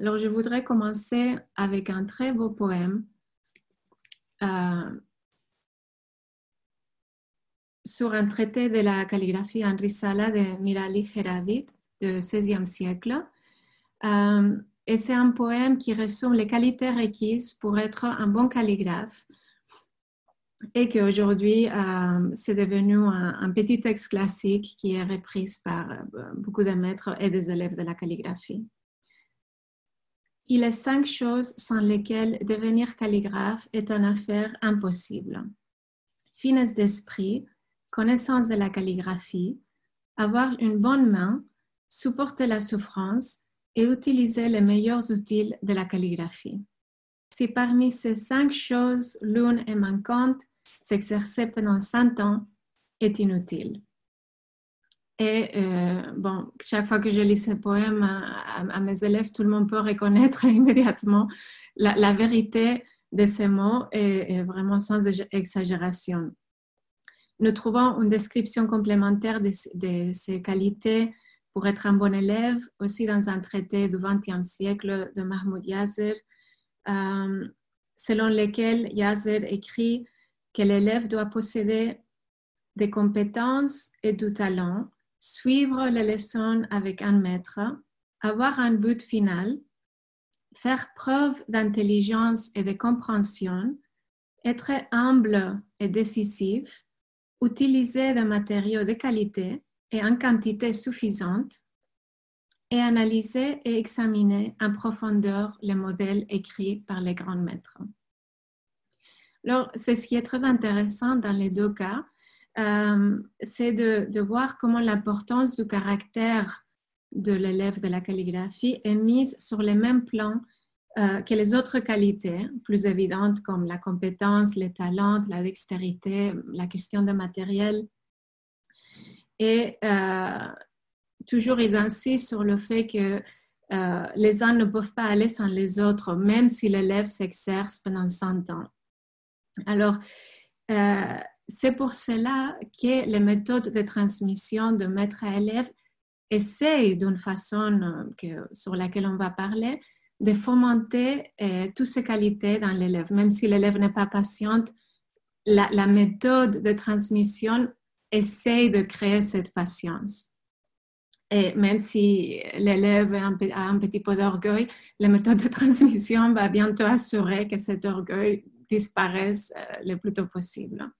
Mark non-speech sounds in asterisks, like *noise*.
Alors, je voudrais commencer avec un très beau poème euh, sur un traité de la calligraphie Sala de Mirali Heravid du XVIe siècle. Euh, et c'est un poème qui résume les qualités requises pour être un bon calligraphe et qu'aujourd'hui, euh, c'est devenu un, petit texte classique qui est repris par beaucoup de maîtres et des élèves de la calligraphie. Il est cinq choses sans lesquelles devenir calligraphe est une affaire impossible. Finesse d'esprit, connaissance de la calligraphie, avoir une bonne main, supporter la souffrance et utiliser les meilleurs outils de la calligraphie. Si parmi ces cinq choses l'une est manquante, s'exercer pendant cinq ans est inutile. Et euh, bon, chaque fois que je lis ce poème à, mes élèves, tout le monde peut reconnaître *laughs* immédiatement la, vérité de ces mots et, vraiment sans exagération. Nous trouvons une description complémentaire de, de, ces qualités pour être un bon élève aussi dans un traité du XXe siècle de Mahmoud Yazir, euh, selon lequel Yazir écrit que l'élève doit posséder des compétences et du talent, suivre les leçons avec un maître, avoir un but final, faire preuve d'intelligence et de compréhension, être humble et décisif, utiliser des matériaux de qualité et en quantité suffisante, et analyser et examiner en profondeur les modèles écrits par les grands maîtres. Alors, c'est ce qui est très intéressant dans les deux cas, euh, c'est de, voir comment l'importance du caractère de l'élève de la calligraphie est mise sur les mêmes plans euh, que les autres qualités plus évidentes comme la compétence, les talents, la dextérité, la question de matériel. Et euh, toujours, ils insistent sur le fait que les uns ne peuvent pas aller sans les autres, même si l'élève s'exerce pendant 100 ans. Alors, c'est pour cela que les méthodes de transmission de maître à élève essayent d'une façon que, sur laquelle on va parler de fomenter euh, toutes ces qualités dans l'élève. Même si l'élève n'est pas patiente, la, méthode de transmission essaye de créer cette patience. Et même si l'élève a un, petit peu d'orgueil, la méthode de transmission va bientôt assurer que cet orgueil disparaissent euh, le plus tôt possible.